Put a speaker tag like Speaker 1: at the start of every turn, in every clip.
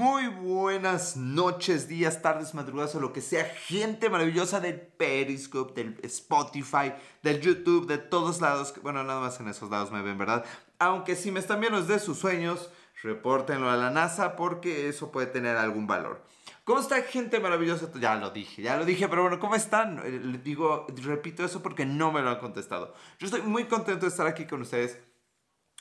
Speaker 1: Muy buenas noches, días, tardes, madrugadas o lo que sea, gente maravillosa del Periscope, del Spotify, del YouTube, de todos lados. Bueno, nada más en esos lados me ven, ¿verdad? Aunque si me están viendo desde sus sueños, repórtenlo a la NASA porque eso puede tener algún valor. ¿Cómo está gente maravillosa? Ya lo dije, ya lo dije, pero bueno, ¿cómo están? Eh, les digo, repito eso porque no me lo han contestado. Yo estoy muy contento de estar aquí con ustedes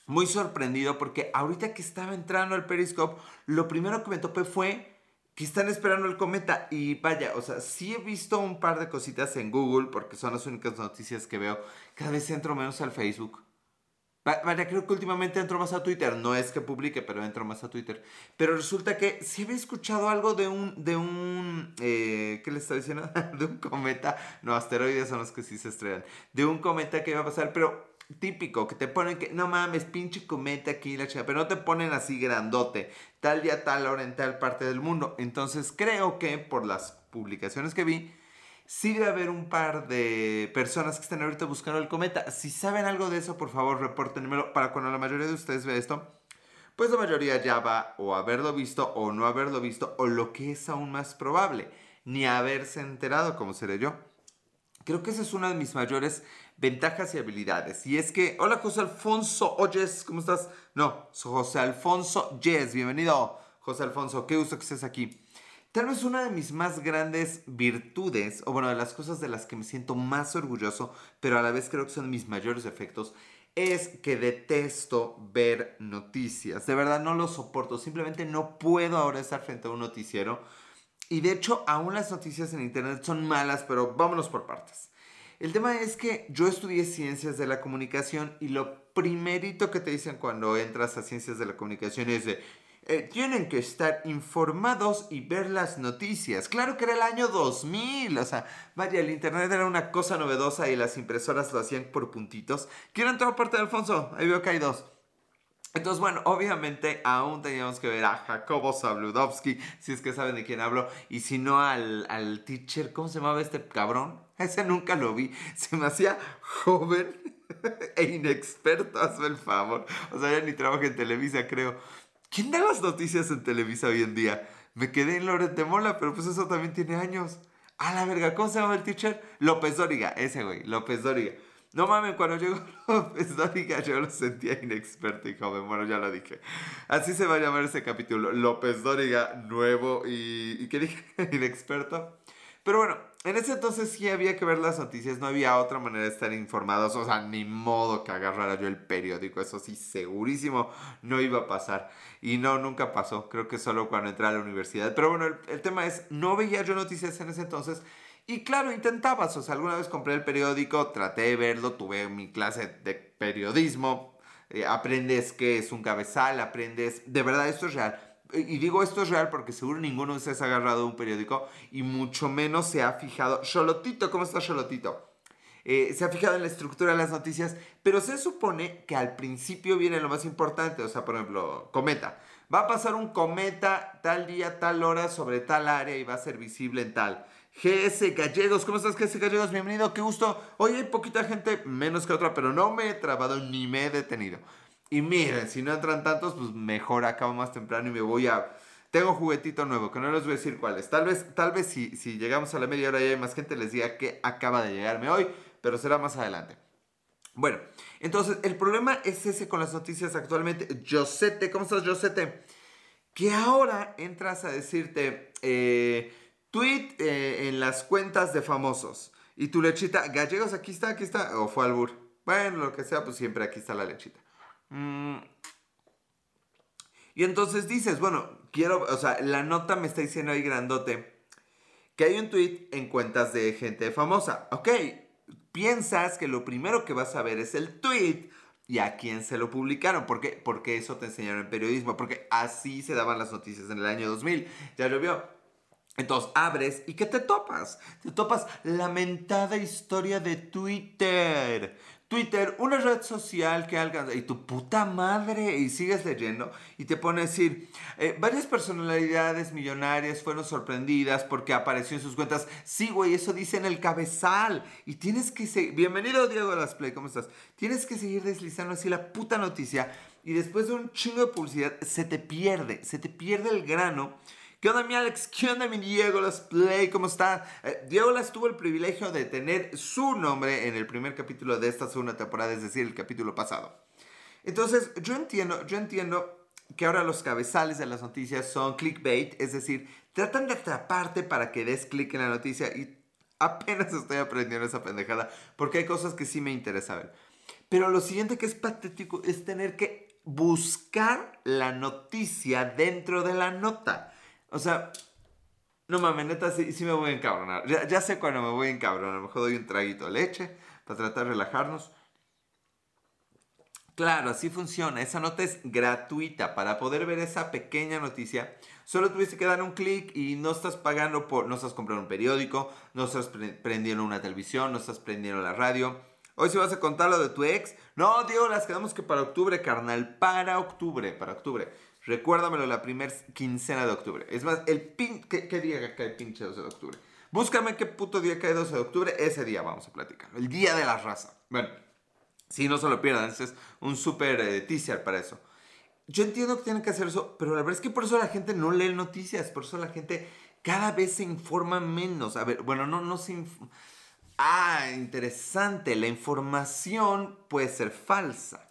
Speaker 1: muy sorprendido porque ahorita que estaba entrando al Periscope, lo primero que me topé fue que están esperando el cometa. Y vaya, o sea, sí he visto un par de cositas en Google porque son las únicas noticias que veo. Cada vez entro menos al Facebook. Vaya, creo que últimamente entro más a Twitter. No es que publique, pero entro más a Twitter. Pero resulta que sí había escuchado algo de un, de un, eh, ¿qué le estaba diciendo? de un cometa. No, asteroides son los que sí se estrellan. De un cometa que iba a pasar, pero típico, que te ponen que, no mames, pinche cometa aquí, la chica, pero no te ponen así grandote, tal día, tal hora, en tal parte del mundo. Entonces creo que por las publicaciones que vi, sí debe haber un par de personas que están ahorita buscando el cometa. Si saben algo de eso, por favor, repórtenmelo para cuando la mayoría de ustedes vea esto. Pues la mayoría ya va o haberlo visto o no haberlo visto, o lo que es aún más probable, ni haberse enterado, como seré yo. Creo que esa es una de mis mayores ventajas y habilidades. Y es que, hola José Alfonso, oyes, ¿cómo estás? No, soy José Alfonso Yes, bienvenido José Alfonso, qué gusto que estés aquí. Tal vez una de mis más grandes virtudes, o bueno, de las cosas de las que me siento más orgulloso, pero a la vez creo que son mis mayores efectos, es que detesto ver noticias. De verdad no lo soporto, simplemente no puedo ahora estar frente a un noticiero. Y de hecho, aún las noticias en internet son malas, pero vámonos por partes. El tema es que yo estudié ciencias de la comunicación y lo primerito que te dicen cuando entras a ciencias de la comunicación es de, eh, tienen que estar informados y ver las noticias. Claro que era el año 2000, o sea, vaya, el internet era una cosa novedosa y las impresoras lo hacían por puntitos. ¿Quién entró parte de Alfonso? Ahí veo que hay dos. Entonces, bueno, obviamente aún teníamos que ver a Jacobo Zabludovsky, si es que saben de quién hablo, y si no al, al teacher, ¿cómo se llamaba este cabrón? Ese nunca lo vi. Se me hacía joven e inexperto, hazme el favor. O sea, ya ni trabaja en Televisa, creo. ¿Quién da las noticias en Televisa hoy en día? Me quedé en Lorente Mola, pero pues eso también tiene años. A la verga, ¿cómo se llama el teacher? López Dóriga, ese güey, López Dóriga. No mames, cuando llegó López Dóriga yo lo sentía inexperto y joven. Bueno, ya lo dije. Así se va a llamar ese capítulo. López Dóriga, nuevo y... ¿Y qué dije? inexperto. Pero bueno, en ese entonces sí había que ver las noticias, no había otra manera de estar informados, o sea, ni modo que agarrara yo el periódico, eso sí, segurísimo no iba a pasar. Y no, nunca pasó, creo que solo cuando entré a la universidad. Pero bueno, el, tema es, no veía yo noticias en ese entonces. Y claro, intentabas, o sea, alguna vez compré el periódico, traté de verlo, tuve mi clase de periodismo, eh, aprendes qué es un cabezal, aprendes, de verdad esto es real y digo esto es real porque seguro ninguno de ustedes ha agarrado un periódico y mucho menos se ha fijado. Cholotito, ¿cómo está Cholotito? Eh, se ha fijado en la estructura de las noticias, pero se supone que al principio viene lo más importante, o sea, por ejemplo, cometa. Va a pasar un cometa tal día, tal hora sobre tal área y va a ser visible en tal. GS Gallegos, ¿cómo estás GS Gallegos? Bienvenido, qué gusto. Hoy hay poquita gente, menos que otra, pero no me he trabado ni me he detenido. Y miren, si no entran tantos, pues mejor acabo más temprano y me voy a... Tengo juguetito nuevo, que no les voy a decir cuál es. Tal vez, tal vez si, si llegamos a la media hora y hay más gente, les diga que acaba de llegarme hoy, pero será más adelante. Bueno, entonces el problema es ese con las noticias actualmente. Josete, ¿cómo estás, Josete? Que ahora entras a decirte eh, tweet eh, en las cuentas de famosos. Y tu lechita, gallegos, aquí está, aquí está, o fue albur. Bueno, lo que sea, pues siempre aquí está la lechita. Mm. Y entonces dices, bueno, quiero, o sea, la nota me está diciendo ahí grandote que hay un tweet en cuentas de gente famosa. Ok, piensas que lo primero que vas a ver es el tweet y a quién se lo publicaron. ¿Por qué? Porque eso te enseñaron en periodismo, porque así se daban las noticias en el año 2000. Ya lo vio. Entonces abres y ¿qué te topas? Te topas lamentada historia de Twitter. Twitter, una red social que alcanza, y tu puta madre, y sigues leyendo, y te pone a decir, eh, varias personalidades millonarias fueron sorprendidas porque apareció en sus cuentas. Sí, güey, eso dice en el cabezal. Y tienes que seguir, bienvenido Diego Las Play, ¿cómo estás? Tienes que seguir deslizando así la puta noticia, y después de un chingo de publicidad, se te pierde, se te pierde el grano ¿Qué onda mi Alex? ¿Qué onda mi Diego Las Play? ¿Cómo está? Eh, Diego Las tuvo el privilegio de tener su nombre en el primer capítulo de esta segunda temporada, es decir, el capítulo pasado. Entonces, yo entiendo, yo entiendo que ahora los cabezales de las noticias son clickbait, es decir, tratan de atraparte para que des clic en la noticia y apenas estoy aprendiendo esa pendejada porque hay cosas que sí me interesa ver. Pero lo siguiente que es patético es tener que buscar la noticia dentro de la nota. O sea, no mames, neta, sí, sí me voy a encabronar. Ya, sé cuando me voy a encabronar. A lo mejor doy un traguito de leche para tratar de relajarnos. Claro, así funciona. Esa nota es gratuita. Para poder ver esa pequeña noticia, solo tuviste que dar un clic y no estás pagando por. No estás comprando un periódico, no estás prendiendo una televisión, no estás prendiendo la radio. Hoy si vas a contar lo de tu ex. No, Diego, las quedamos que para octubre, carnal. Para octubre, para octubre. Recuérdamelo la primera quincena de octubre. Es más, el pin... ¿Qué, día cae pinche 12 de octubre? Búscame qué puto día cae 12 de octubre. Ese día vamos a platicar. El día de la raza. Bueno, si no se lo pierdan. Ese es un súper eh, teaser para eso. Yo entiendo que tienen que hacer eso, pero la verdad es que por eso la gente no lee noticias. Por eso la gente cada vez se informa menos. A ver, bueno, no, no se... Ah, interesante. La información puede ser falsa.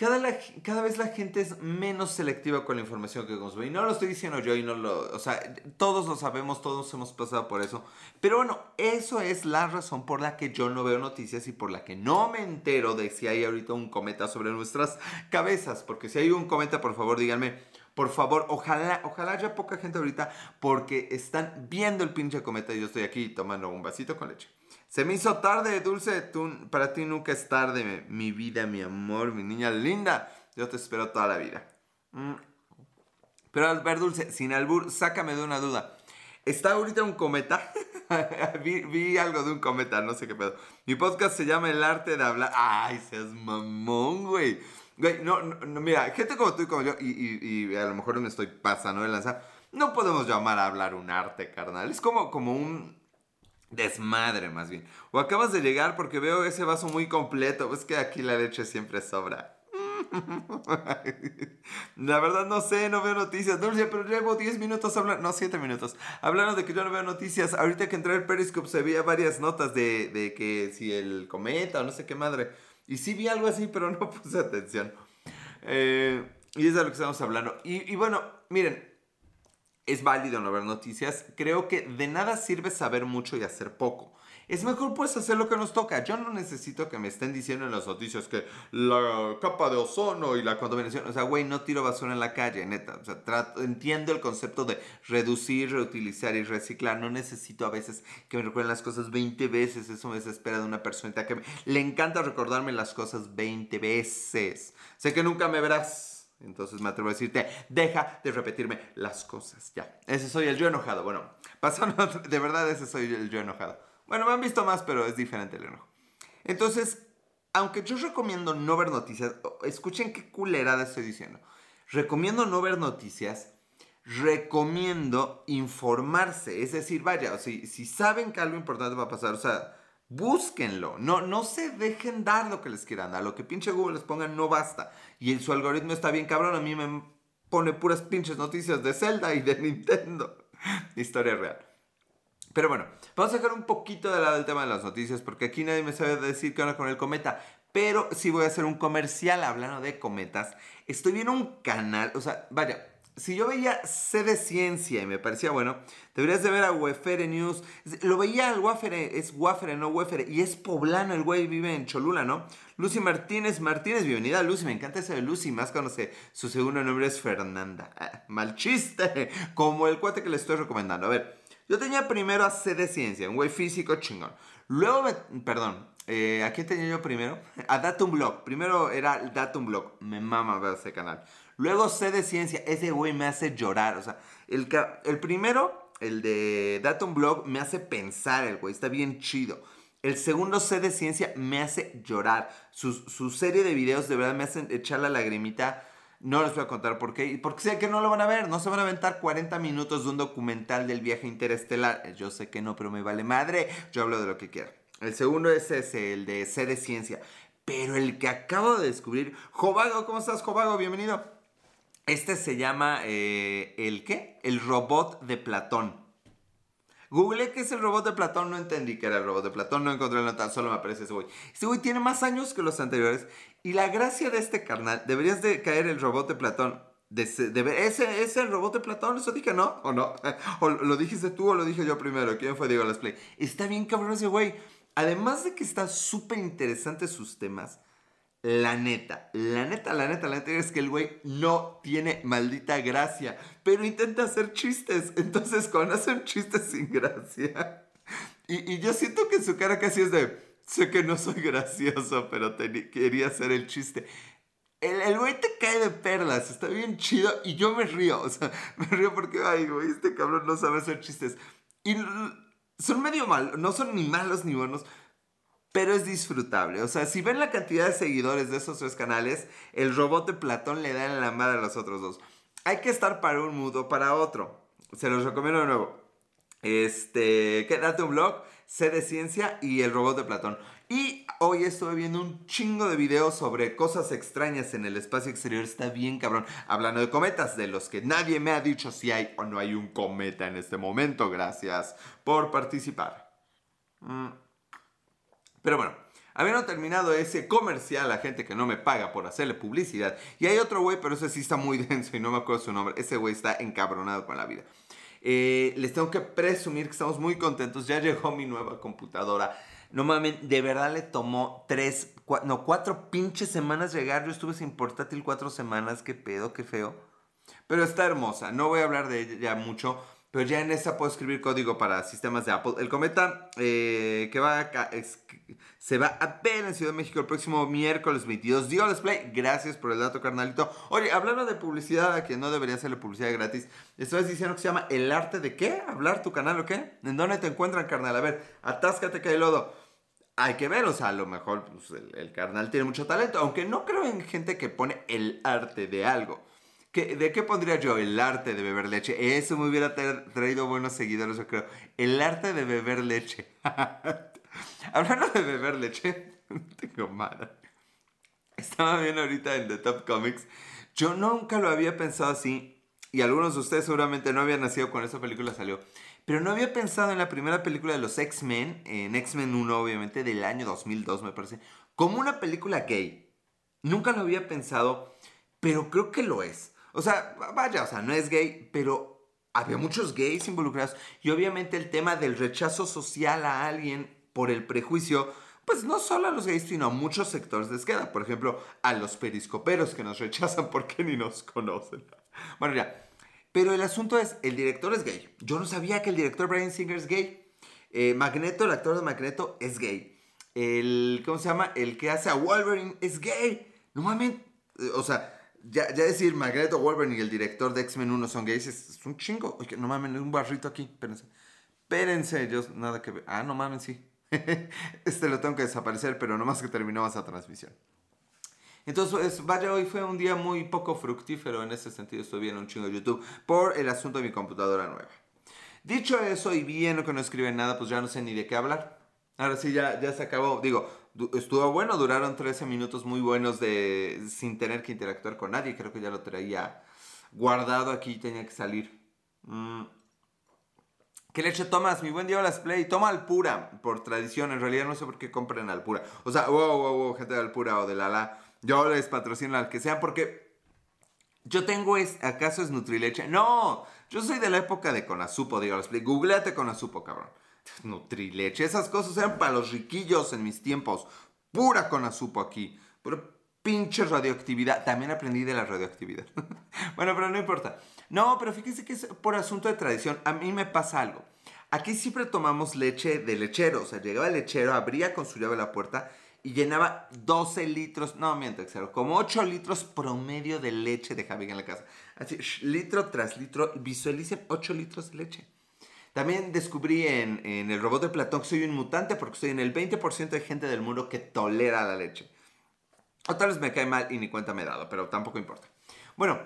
Speaker 1: Cada, cada, vez la gente es menos selectiva con la información que consume. Y no lo estoy diciendo yo y no lo... O sea, todos lo sabemos, todos hemos pasado por eso. Pero bueno, eso es la razón por la que yo no veo noticias y por la que no me entero de si hay ahorita un cometa sobre nuestras cabezas. Porque si hay un cometa, por favor, díganme. Por favor, ojalá, ojalá haya poca gente ahorita porque están viendo el pinche cometa y yo estoy aquí tomando un vasito con leche. Se me hizo tarde, Dulce. Tú, para ti nunca es tarde, mi, vida, mi amor, mi niña linda. Yo te espero toda la vida. Mm. Pero al ver, Dulce, sin albur, sácame de una duda. ¿Está ahorita un cometa? vi, algo de un cometa, no sé qué pedo. Mi podcast se llama El Arte de Hablar. ¡Ay, seas mamón, güey! Güey, no, no, mira, gente como tú y como yo, y, a lo mejor me estoy pasando de lanza, no podemos llamar a hablar un arte, carnal. Es como, como un, Desmadre, más bien. O acabas de llegar porque veo ese vaso muy completo. Es que aquí la leche siempre sobra. La verdad no sé, no veo noticias. Dulce, pero llevo 10 minutos hablando, no, 7 minutos. Hablando de que yo no veo noticias. Ahorita que entré al Periscope se veía varias notas de, de que si el cometa o no sé qué madre. Y sí vi algo así, pero no puse atención. Eh, y es de lo que estamos hablando. Y, y bueno, miren, es válido no ver noticias, creo que de nada sirve saber mucho y hacer poco. Es mejor pues hacer lo que nos toca. Yo no necesito que me estén diciendo en las noticias que la capa de ozono y la contaminación. O sea, güey, no tiro basura en la calle, neta. O sea, trato, entiendo el concepto de reducir, reutilizar y reciclar. No necesito a veces que me recuerden las cosas 20 veces. Eso me desespera de una persona que le encanta recordarme las cosas 20 veces. Sé que nunca me verás entonces me atrevo a decirte, deja de repetirme las cosas. Ya, ese soy el yo enojado. Bueno, pasando, de verdad ese soy el yo enojado. Bueno, me han visto más, pero es diferente el enojo. Entonces, aunque yo recomiendo no ver noticias, escuchen qué culerada estoy diciendo. Recomiendo no ver noticias, recomiendo informarse. Es decir, vaya, si, si saben que algo importante va a pasar, o sea, Búsquenlo, no, no se dejen dar lo que les quieran dar, lo que pinche Google les ponga no basta. Y su algoritmo está bien cabrón, a mí me pone puras pinches noticias de Zelda y de Nintendo. Historia real. Pero bueno, vamos a dejar un poquito de lado el tema de las noticias porque aquí nadie me sabe decir qué onda con el cometa. Pero sí voy a hacer un comercial hablando de cometas. Estoy viendo un canal, o sea, vaya, si yo veía C de Ciencia y me parecía bueno, deberías de ver a Wefere News. Lo veía al Wafere, es Wafere, no Wefere, y es poblano, el güey vive en Cholula, ¿no? Lucy Martínez, Martínez, bienvenida Lucy, me encanta ese de Lucy, más cuando su segundo nombre es Fernanda. Ah, mal chiste, como el cuate que le estoy recomendando. A ver, yo tenía primero a C de Ciencia, un güey físico chingón. Luego, me, perdón, eh, ¿a quién tenía yo primero? A Datum Blog. Primero era Datum Blog, me mama ver ese canal. Luego sé de ciencia, ese güey me hace llorar. O sea, el, el primero el de Datum Blog, me hace pensar el güey, está bien chido. El segundo C de ciencia me hace llorar. Su, su, serie de videos de verdad me hacen echar la lagrimita. No les voy a contar por qué. Porque sé que no lo van a ver. No se van a aventar 40 minutos de un documental del viaje interestelar. Yo sé que no, pero me vale madre. Yo hablo de lo que quiera. El segundo es ese, el de C de ciencia. Pero el que acabo de descubrir. Jovago, ¿cómo estás, Jovago? Bienvenido. Este se llama. Eh, ¿El qué? El robot de Platón. Google qué es el robot de Platón, no entendí que era el robot de Platón, no encontré la nota, solo me aparece ese güey. Este güey tiene más años que los anteriores y la gracia de este carnal, deberías de caer el robot de Platón. Ese, es el robot de Platón, eso dije, ¿no? ¿O no? ¿O lo dijiste tú o lo dije yo primero? ¿Quién fue Diego Let's Play? Está bien cabrón ese güey. Además de que están súper interesantes sus temas, la neta, la neta, la neta, la neta es que el güey no tiene maldita gracia, pero intenta hacer chistes. Entonces, cuando hace un chiste sin gracia, y, yo siento que su cara casi es de, sé que no soy gracioso, pero quería hacer el chiste. El, güey te cae de perlas, está bien chido y yo me río, o sea, me río porque, ay, güey, este cabrón no sabe hacer chistes. Y son medio malos, no son ni malos ni buenos, pero es disfrutable. O sea, si ven la cantidad de seguidores de esos tres canales, el robot de Platón le da en la madre a los otros dos. Hay que estar para un mudo para otro. Se los recomiendo de nuevo. Este, quédate un blog, sé de ciencia y el robot de Platón. Y hoy estuve viendo un chingo de videos sobre cosas extrañas en el espacio exterior. Está bien cabrón. Hablando de cometas, de los que nadie me ha dicho si hay o no hay un cometa en este momento. Gracias por participar. Mm. Pero bueno, habiendo terminado ese comercial a gente que no me paga por hacerle publicidad, y hay otro güey, pero ese sí está muy denso y no me acuerdo su nombre, ese güey está encabronado con la vida. Eh, les tengo que presumir que estamos muy contentos, ya llegó mi nueva computadora. No mames, de verdad le tomó tres, no, cuatro pinches semanas llegar. Yo estuve sin portátil cuatro semanas, qué pedo, qué feo. Pero está hermosa, no voy a hablar de ella mucho pero ya en esta puedo escribir código para sistemas de Apple. El cometa eh, que va a, se va a ver en Ciudad de México el próximo miércoles 22. Digo display, gracias por el dato, carnalito. Oye, hablando de publicidad, a que no debería hacerle publicidad gratis, estabas diciendo que se llama El Arte de qué? ¿Hablar tu canal o qué? ¿En dónde te encuentran, carnal? A ver, atáscate que hay lodo. Hay que ver, o sea, a lo mejor pues, el, el carnal tiene mucho talento, aunque no creo en gente que pone el arte de algo. ¿De qué pondría yo? El arte de beber leche. Eso me hubiera traído buenos seguidores, yo creo. El arte de beber leche. Hablando de beber leche, no tengo mala. Estaba viendo ahorita en The Top Comics. Yo nunca lo había pensado así. Y algunos de ustedes seguramente no habían nacido cuando esa película salió. Pero no había pensado en la primera película de los X-Men, en X-Men 1 obviamente, del año 2002 me parece, como una película gay. Nunca lo había pensado, pero creo que lo es. O sea, vaya, o sea, no es gay, pero había muchos gays involucrados. Y obviamente el tema del rechazo social a alguien por el prejuicio, pues no solo a los gays, sino a muchos sectores les queda. Por ejemplo, a los periscoperos que nos rechazan porque ni nos conocen. Bueno, ya. Pero el asunto es, el director es gay. Yo no sabía que el director Brian Singer es gay. Eh, Magneto, el actor de Magneto, es gay. El, ¿cómo se llama? El que hace a Wolverine es gay. No mames. O sea, ya, ya decir Magneto Wolverine y el director de X-Men 1 son gays es, un chingo. Oye, no mames, un barrito aquí. Espérense. Espérense, yo nada que ver. Ah, no mames, sí. este lo tengo que desaparecer, pero nomás que terminó esa transmisión. Entonces, pues, vaya, hoy fue un día muy poco fructífero en ese sentido. Estoy viendo un chingo de YouTube por el asunto de mi computadora nueva. Dicho eso, y viendo que no escriben nada, pues ya no sé ni de qué hablar. Ahora sí, ya, ya se acabó. Digo, estuvo bueno, duraron 13 minutos muy buenos de sin tener que interactuar con nadie. Creo que ya lo traía guardado aquí, tenía que salir. Mm. ¿Qué leche tomas? Mi buen día, las play. Toma Alpura, por tradición. En realidad no sé por qué compren Alpura. O sea, wow, wow, wow, gente de Alpura o de Lala. Yo les patrocino al que sea porque yo tengo es, ¿acaso es Nutrileche? No, yo soy de la época de Conazupo, digo, play. Googleate Conazupo, cabrón. Nutrileche. Esas cosas eran para los riquillos en mis tiempos. Pura con azupo aquí. Pura pinche radioactividad. También aprendí de la radioactividad. bueno, pero no importa. No, pero fíjense que es por asunto de tradición. A mí me pasa algo. Aquí siempre tomamos leche de lechero. O sea, llegaba el lechero, abría con su llave la puerta y llenaba 12 litros, no miento, excero, como 8 litros promedio de leche de Javi en la casa. Así, litro tras litro, visualicen 8 litros de leche. También descubrí en, el robot de Platón que soy un mutante porque estoy en el 20% de gente del mundo que tolera la leche. O tal vez me cae mal y ni cuenta me he dado, pero tampoco importa. Bueno,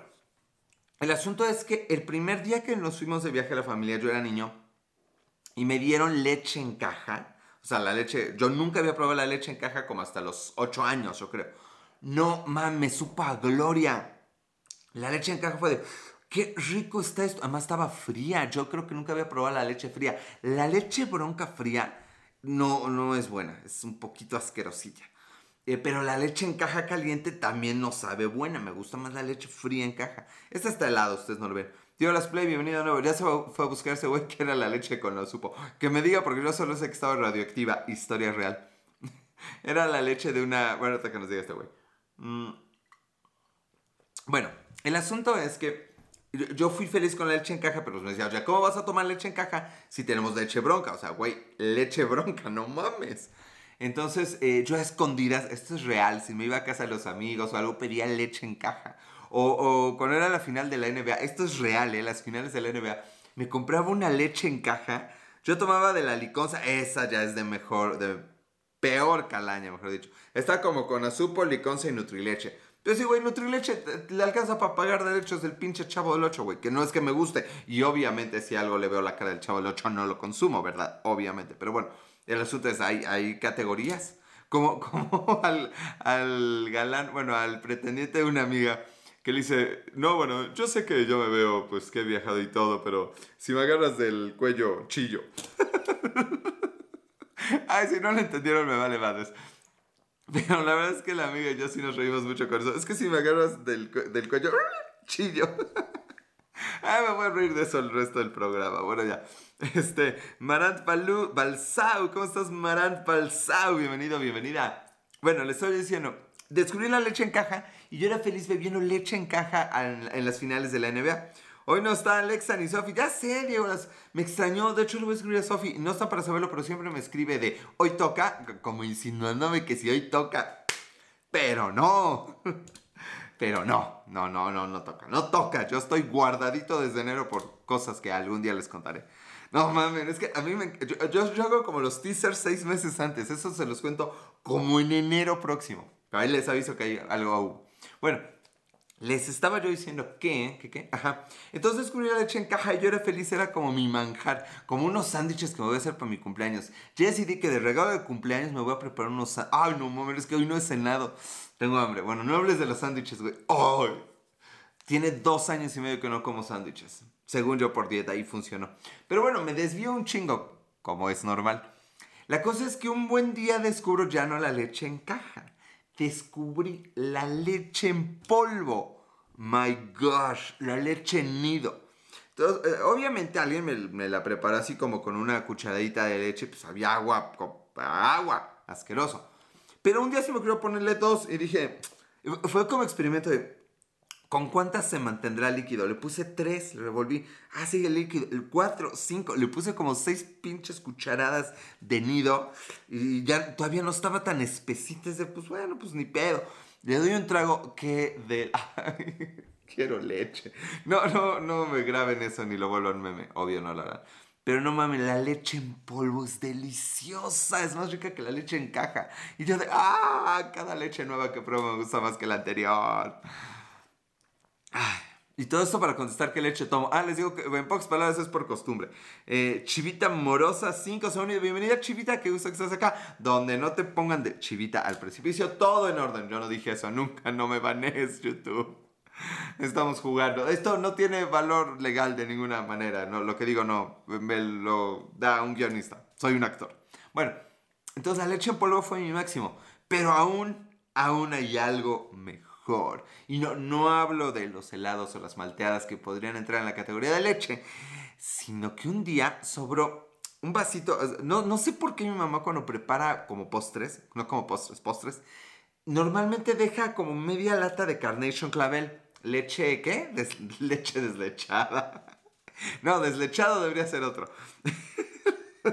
Speaker 1: el asunto es que el primer día que nos fuimos de viaje a la familia, yo era niño, y me dieron leche en caja. O sea, la leche, yo nunca había probado la leche en caja como hasta los 8 años, yo creo. No mames, supa gloria. La leche en caja fue de, Qué rico está esto. Además estaba fría. Yo creo que nunca había probado la leche fría. La leche bronca fría no, no es buena. Es un poquito asquerosilla. Eh, pero la leche en caja caliente también no sabe buena. Me gusta más la leche fría en caja. Esta está helada, ustedes no lo ven. Tío Las Play, bienvenido de nuevo. Ya se fue a buscar ese güey que era la leche con lo supo. Que me diga, porque yo solo sé que estaba radioactiva. Historia real. era la leche de una. Bueno, hasta que nos diga este güey. Mm. Bueno, el asunto es que yo fui feliz con la leche en caja, pero me decía, sea, ¿cómo vas a tomar leche en caja si tenemos leche bronca? O sea, güey, leche bronca, no mames. Entonces, eh, yo a escondidas, esto es real, si me iba a casa de los amigos o algo, pedía leche en caja. O, o cuando era la final de la NBA, esto es real, ¿eh? Las finales de la NBA, me compraba una leche en caja. Yo tomaba de la liconza, esa ya es de mejor, de peor calaña, mejor dicho. Está como con azúcar, liconza y nutrileche. Entonces, sí, güey, Nutrileche le alcanza para pagar derechos del pinche Chavo del 8, güey. Que no es que me guste. Y obviamente, si algo le veo la cara del Chavo del 8, no lo consumo, ¿verdad? Obviamente. Pero bueno, el asunto es, hay, hay categorías. Como, como al, al galán, bueno, al pretendiente de una amiga que le dice, no, bueno, yo sé que yo me veo, pues que he viajado y todo, pero si me agarras del cuello, chillo. Ay, si no lo entendieron, me vale madres. Pero la verdad es que la amiga y yo sí nos reímos mucho con eso. Es que si me agarras del, del cuello, chillo. Ay, me voy a reír de eso el resto del programa. Bueno, ya. Este, Marant Balú, Balsau, ¿cómo estás, Marant Balsau? Bienvenido, bienvenida. Bueno, les estoy diciendo, descubrí la leche en caja y yo era feliz bebiendo leche en caja en, en las finales de la NBA. Hoy no está Alexa ni Sofi. Ya sé, Diego, me extrañó. De hecho, le voy a escribir a Sofi. No está para saberlo, pero siempre me escribe de hoy toca, como insinuándome que si hoy toca. Pero no. Pero no, no, no, no, no toca. No toca. Yo estoy guardadito desde enero por cosas que algún día les contaré. No mames, es que a mí me. Yo, yo, hago como los teasers seis meses antes. Eso se los cuento como en enero próximo. Ahí les aviso que hay algo. Bueno, les estaba yo diciendo que, que, que, ajá. Entonces descubrí la leche en caja y yo era feliz, era como mi manjar, como unos sándwiches que me voy a hacer para mi cumpleaños. Ya decidí que de regalo de cumpleaños me voy a preparar unos Ay, no mames, es que hoy no he cenado. Tengo hambre. Bueno, no hables de los sándwiches, güey. ¡Ay! Tiene dos años y medio que no como sándwiches. Según yo por dieta y funcionó. Pero bueno, me desvío un chingo, como es normal. La cosa es que un buen día descubro ya no la leche en caja. Descubrí la leche en polvo. My gosh, la leche nido. Entonces, eh, obviamente alguien me, la preparó así como con una cucharadita de leche, pues había agua, agua, asqueroso. Pero un día se me ocurrió ponerle dos y dije, fue como experimento de, ¿con cuántas se mantendrá líquido? Le puse tres, le revolví, ah, sigue líquido, el cuatro, cinco, le puse como seis pinches cucharadas de nido y ya todavía no estaba tan espesita, de, pues bueno, pues ni pedo. Le doy un trago que de... quiero leche. No, no, no me graben eso ni lo vuelvan meme. Obvio no lo harán. Pero no mames, la leche en polvo es deliciosa. Es más rica que la leche en caja. Y yo de, ah, cada leche nueva que pruebo me gusta más que la anterior. Y todo esto para contestar qué leche tomo. Ah, les digo que en pocas palabras es por costumbre. Eh, chivita Morosa 5 segundos. Bienvenida Chivita, qué gusto que estás acá. Donde no te pongan de Chivita al precipicio. Todo en orden. Yo no dije eso nunca. No me banees YouTube. Estamos jugando. Esto no tiene valor legal de ninguna manera. No, lo que digo no. Me lo da un guionista. Soy un actor. Bueno, entonces la leche en polvo fue mi máximo. Pero aún, aún hay algo mejor y no, no hablo de los helados o las malteadas que podrían entrar en la categoría de leche, sino que un día sobró un vasito, no, no sé por qué mi mamá cuando prepara como postres, no como postres, postres, normalmente deja como media lata de Carnation Clavel. Leche, ¿qué? leche deslechada. No, deslechado debería ser otro.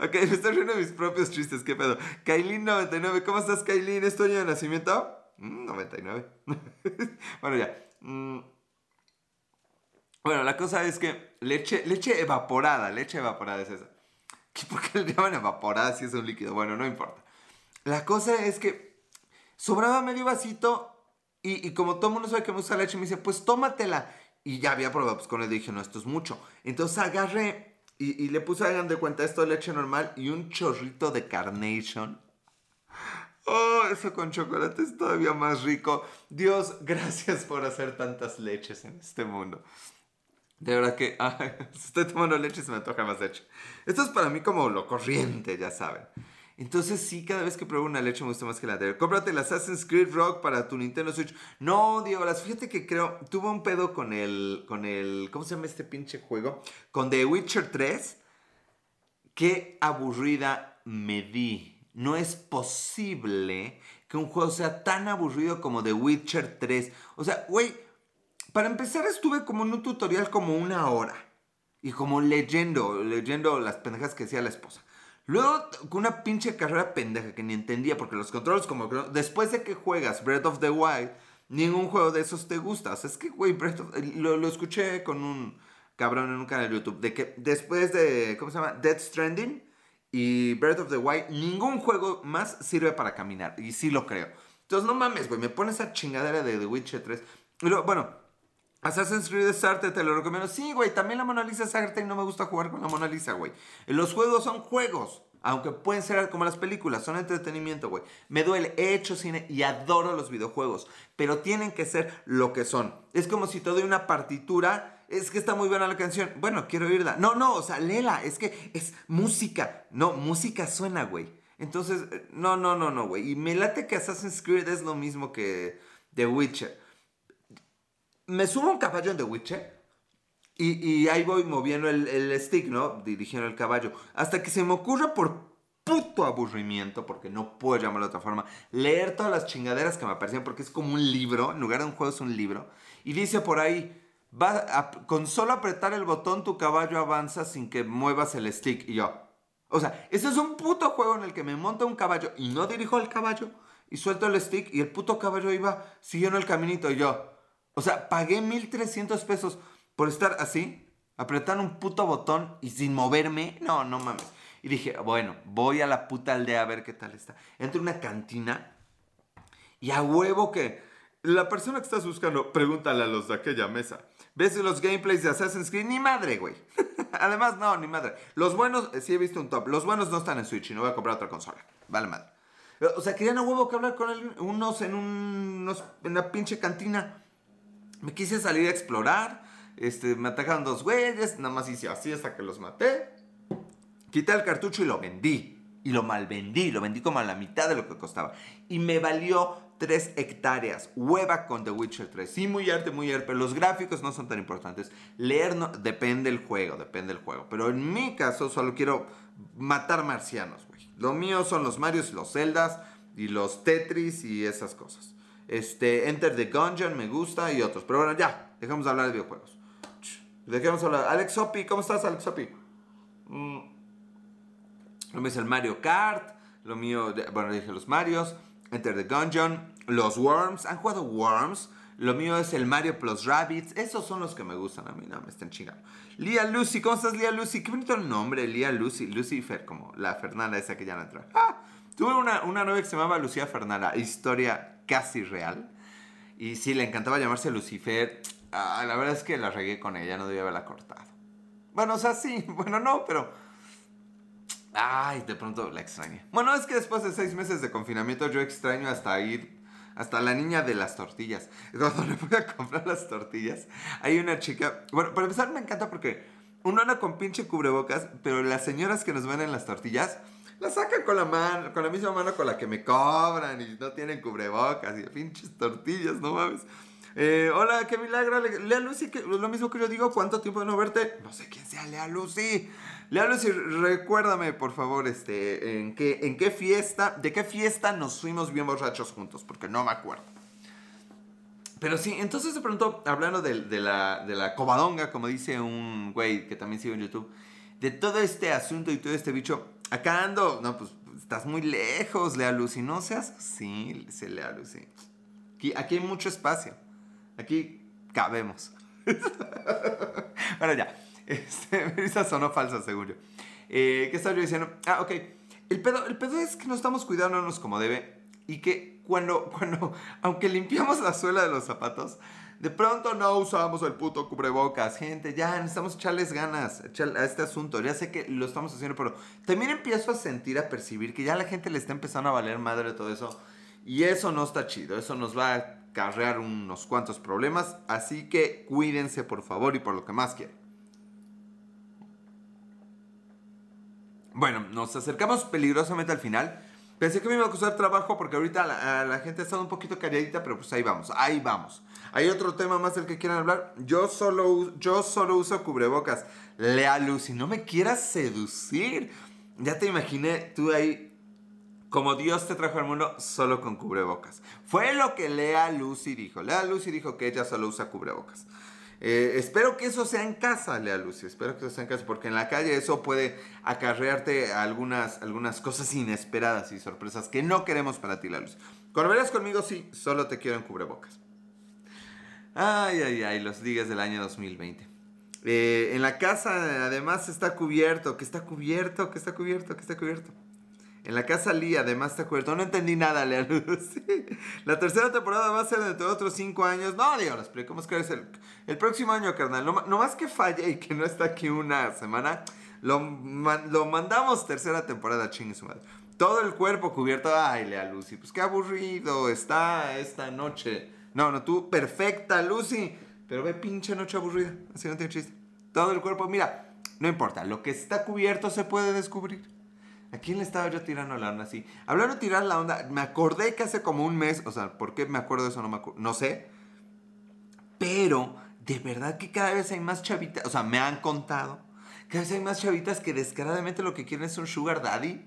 Speaker 1: ok, me estoy riendo de mis propios chistes, ¿qué pedo? Kailin99, ¿cómo estás, Kailin? ¿Es tu año de nacimiento? 99. Mm, bueno, ya. Mm. Bueno, la cosa es que leche, leche evaporada, leche evaporada es esa. ¿Por qué le llaman evaporada si es un líquido? Bueno, no importa. La cosa es que sobraba medio vasito y, como todo el mundo sabe que me gusta leche, me dice, pues tómatela. Y ya había probado, pues con él dije, no, esto es mucho. Entonces agarré y, le puse, hagan de cuenta, esto de leche normal y un chorrito de carnation. Oh, eso con chocolate es todavía más rico. Dios, gracias por hacer tantas leches en este mundo. De verdad que, estoy tomando leche se me toca más leche. Esto es para mí como lo corriente, ya saben. Entonces sí, cada vez que pruebo una leche me gusta más que la de Cómprate el Assassin's Creed Rock para tu Nintendo Switch. No, Diego, las fíjate que creo, tuvo un pedo con el, con el, ¿cómo se llama este pinche juego? Con The Witcher 3. Qué aburrida me di. No es posible que un juego sea tan aburrido como The Witcher 3. O sea, güey, para empezar estuve como en un tutorial como una hora. Y como leyendo, leyendo las pendejas que decía la esposa. Luego, con una pinche carrera pendeja que ni entendía, porque los controles, como. Después de que juegas Breath of the Wild, ningún juego de esos te gusta. O sea, es que, güey, Breath of, lo, lo, escuché con un cabrón en un canal de YouTube. De que después de. ¿Cómo se llama? Dead Stranding y Breath of the Wild, ningún juego más sirve para caminar. Y sí lo creo. Entonces, no mames, güey, me pones esa chingadera de The Witcher 3. Y luego, bueno, Assassin's Creed es arte, te lo recomiendo. Sí, güey, también la Mona Lisa es arte y no me gusta jugar con la Mona Lisa, güey. Los juegos son juegos. Aunque pueden ser como las películas, son entretenimiento, güey. Me duele, he hecho cine y adoro los videojuegos, pero tienen que ser lo que son. Es como si te doy una partitura, es que está muy buena la canción. Bueno, quiero oírla. No, no, o sea, léela, es que es música. No, música suena, güey. Entonces, no, no, no, no, güey. Y me late que Assassin's Creed es lo mismo que The Witcher me subo un caballo en The Witcher y, ahí voy moviendo el, stick, ¿no? Dirigiendo el caballo. Hasta que se me ocurra por puto aburrimiento, porque no puedo llamarlo de otra forma, leer todas las chingaderas que me aparecían, porque es como un libro, en lugar de un juego es un libro. Y dice por ahí, va con solo apretar el botón tu caballo avanza sin que muevas el stick. Y yo, o sea, ese es un puto juego en el que me monta un caballo y no dirijo el caballo y suelto el stick y el puto caballo iba siguiendo el caminito y yo... O sea, pagué 1300 pesos por estar así, apretar un puto botón y sin moverme. No, no mames. Y dije, bueno, voy a la puta aldea a ver qué tal está. Entro a una cantina y a huevo que la persona que estás buscando, pregúntale a los de aquella mesa. ¿Ves los gameplays de Assassin's Creed? Ni madre, güey. Además, no, ni madre. Los buenos, sí he visto un top. Los buenos no están en Switch y no voy a comprar otra consola. Vale, madre. O sea, querían a huevo que hablar con unos en, unos, en una pinche cantina. Me quise salir a explorar. Este, me atacaron dos güeyes. Nada más hice así hasta que los maté. Quité el cartucho y lo vendí. Y lo malvendí. Lo vendí como a la mitad de lo que costaba. Y me valió 3 hectáreas. Hueva con The Witcher 3. Sí, muy arte, muy arte. Pero los gráficos no son tan importantes. Leer no, depende del juego, depende del juego. Pero en mi caso solo quiero matar marcianos, güey. Lo mío son los Marios y los Zeldas y los Tetris y esas cosas. Este, Enter the Gungeon me gusta y otros. Pero bueno, ya, dejamos de hablar de videojuegos. Dejemos hablar. Alex Hopi, ¿cómo estás, Alex Hopi? Mm. Lo mío es el Mario Kart. Lo mío, bueno, dije los Marios. Enter the Gungeon. Los Worms. ¿Han jugado Worms? Lo mío es el Mario Plus Rabbits. Esos son los que me gustan a mí. No, me están chingando. Lía Lucy, ¿cómo estás, Lía Lucy? Qué bonito nombre, Lía Lucy. Lucifer, como la Fernanda esa que ya no entra. Ah, tuve una, una novia que se llamaba Lucía Fernanda. Historia casi real. Y sí, le encantaba llamarse Lucifer. Ah, la verdad es que la regué con ella, no debía haberla cortado. Bueno, o sea, sí, bueno, no, pero... Ay, de pronto la extrañé. Bueno, es que después de seis meses de confinamiento yo extraño hasta ir, hasta la niña de las tortillas. Cuando le voy a comprar las tortillas, hay una chica... Bueno, para empezar me encanta porque uno anda con pinche cubrebocas, pero las señoras que nos venden las tortillas la sacan con la mano, con la misma mano con la que me cobran y no tienen cubrebocas y pinches tortillas, no mames. Eh, hola, qué milagro. Lea Lucy, que, lo mismo que yo digo, ¿cuánto tiempo de no verte? No sé quién sea Lea Lucy. Lea Lucy, recuérdame, por favor, este, en qué, en qué fiesta, de qué fiesta nos fuimos bien borrachos juntos, porque no me acuerdo. Pero sí, entonces de pronto, hablando de, la, de la cobadonga, como dice un güey que también sigo en YouTube, de todo este asunto y todo este bicho, acá ando, no, pues estás muy lejos, Lea Lucy, no seas así, se Lea Lucy. Aquí, aquí hay mucho espacio, aquí cabemos. bueno, ya. Este, esa sonó falsa, según yo. Eh, ¿Qué estaba yo diciendo? Ah, ok. El pedo, el pedo es que no estamos cuidándonos como debe y que cuando, cuando, aunque limpiamos la suela de los zapatos, de pronto no usamos el puto cubrebocas. Gente, ya necesitamos echarles ganas a este asunto. Ya sé que lo estamos haciendo, pero también empiezo a sentir, a percibir que ya la gente le está empezando a valer madre todo eso. Y eso no está chido. Eso nos va a carrear unos cuantos problemas. Así que cuídense, por favor, y por lo que más quieran. Bueno, nos acercamos peligrosamente al final. Pensé que me iba a costar trabajo porque ahorita la, gente ha estado un poquito calladita, pero pues ahí vamos, ahí vamos. ¿Hay otro tema más del que quieran hablar? Yo solo, yo solo uso cubrebocas. Lea Lucy, no me quieras seducir. Ya te imaginé tú ahí, como Dios te trajo al mundo, solo con cubrebocas. Fue lo que Lea Lucy dijo. Lea Lucy dijo que ella solo usa cubrebocas. Eh, espero que eso sea en casa, Lea Lucy. Espero que eso sea en casa, porque en la calle eso puede acarrearte algunas, algunas cosas inesperadas y sorpresas que no queremos para ti, Lea Lucy. Cuando veas conmigo, sí, solo te quiero en cubrebocas. Ay, ay, ay, los días del año 2020. Eh, en la casa además está cubierto, que está cubierto, que está cubierto, que está cubierto. En la casa Lee además está cubierto. No entendí nada, Lea Lucy. La tercera temporada va a ser dentro de otros cinco años. No, pero ¿cómo es que es el, el próximo año, carnal? No, más que falle y que no está aquí una semana, lo, lo mandamos tercera temporada, chingue su madre. Todo el cuerpo cubierto. Ay, Lea Lucy, pues qué aburrido está esta noche. No, no, tú, perfecta, Lucy. Pero ve pinche noche aburrida. Así no tiene chiste. Todo el cuerpo, mira, no importa. Lo que está cubierto se puede descubrir. ¿A quién le estaba yo tirando la onda así? Hablando de tirar la onda, me acordé que hace como un mes, o sea, ¿por qué me acuerdo de eso? No, me no sé. Pero, de verdad que cada vez hay más chavitas, o sea, me han contado, cada vez hay más chavitas que descaradamente lo que quieren es un sugar daddy.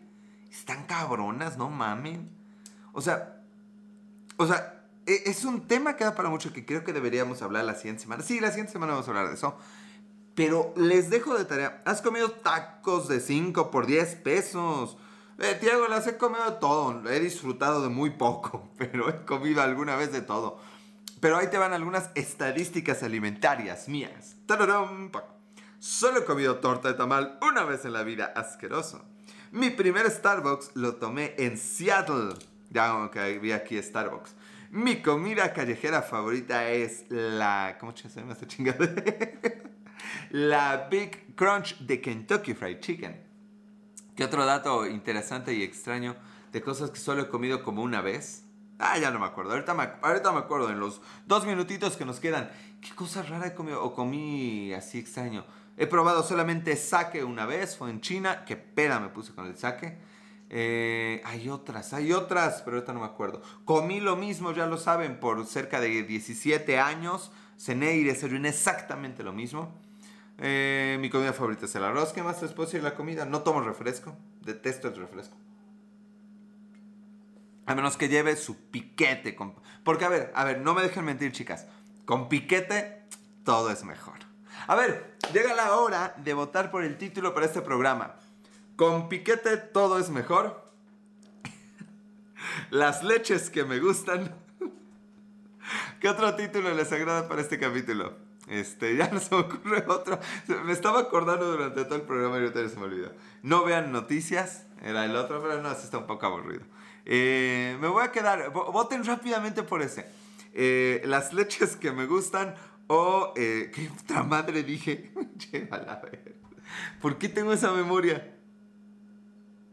Speaker 1: Están cabronas, no mamen. O sea, o sea, e, es un tema que da para mucho que creo que deberíamos hablar la siguiente semana. Sí, la siguiente semana vamos a hablar de eso. Pero les dejo de tarea. Has comido tacos de 5 por 10 pesos. Eh, Tiago, las he comido todo. He disfrutado de muy poco, pero he comido alguna vez de todo. Pero ahí te van algunas estadísticas alimentarias mías. Solo he comido torta de tamal una vez en la vida. Asqueroso. Mi primer Starbucks lo tomé en Seattle. Ya, ok, vi aquí Starbucks. Mi comida callejera favorita es la. ¿Cómo se llama esta chingada? la Big Crunch de Kentucky Fried Chicken. ¿Qué otro dato interesante y extraño de cosas que solo he comido como una vez? Ah, ya no me acuerdo. Ahorita me, ahorita me acuerdo en los dos minutitos que nos quedan. ¿Qué cosa rara he comido? O comí así extraño. He probado solamente sake una vez, fue en China. Qué pena me puse con el sake. Eh, hay otras, hay otras, pero ahorita no me acuerdo. Comí lo mismo, ya lo saben, por cerca de 17 años. Cené y desayuné exactamente lo mismo. Eh, mi comida favorita es el arroz. ¿Qué más les puedo decir la comida? No tomo refresco. Detesto el refresco. A menos que lleve su piquete. Porque, a ver, a ver, no me dejen mentir, chicas. Con piquete, todo es mejor. A ver, llega la hora de votar por el título para este programa. Con piquete todo es mejor. Las leches que me gustan. ¿Qué otro título les agrada para este capítulo? Este, ya no se me ocurre otro. Me estaba acordando durante todo el programa y ahorita se me olvidó. No vean noticias, era el otro, pero no, ese está un poco aburrido. Eh, me voy a quedar, voten rápidamente por ese. Eh, las leches que me gustan o, eh, ¿qué otra madre dije? Llévala a ver. ¿Por qué tengo esa memoria?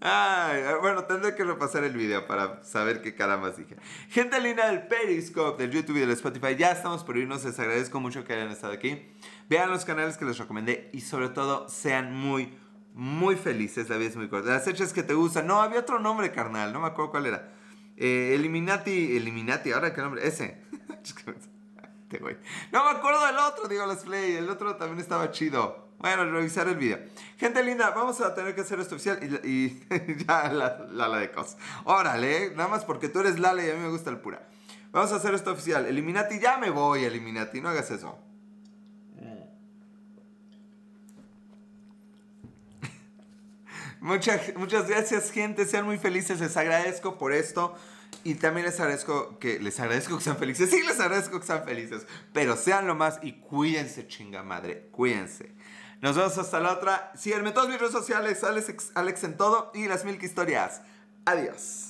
Speaker 1: Ay, bueno, tendré que repasar el video para saber qué caramba dije. Gente linda del Periscope, del YouTube y del Spotify, ya estamos por irnos. Les agradezco mucho que hayan estado aquí. Vean los canales que les recomendé y sobre todo sean muy, muy felices. La vida es muy corta. Las hechas que te gustan. No, había otro nombre, carnal. No me acuerdo cuál era. Eh, Eliminati, Eliminati, ahora qué nombre. Ese. no me acuerdo del otro, digo, los play. El otro también estaba chido. Bueno, revisar el video. Gente linda, vamos a tener que hacer esto oficial y, ya la, la, de cosas. Órale, ¿eh? nada más porque tú eres Lala y a mí me gusta el pura. Vamos a hacer esto oficial. Eliminati, ya me voy, Eliminati, no hagas eso. Muchas, muchas gracias, gente. Sean muy felices. Les agradezco por esto. Y también les agradezco que les agradezco que sean felices. Sí, les agradezco que sean felices. Pero sean lo más y cuídense, chinga madre. Cuídense. Nos vemos hasta la otra. Síganme en todas mis redes sociales, Alex, Alex en todo y las mil historias. Adiós.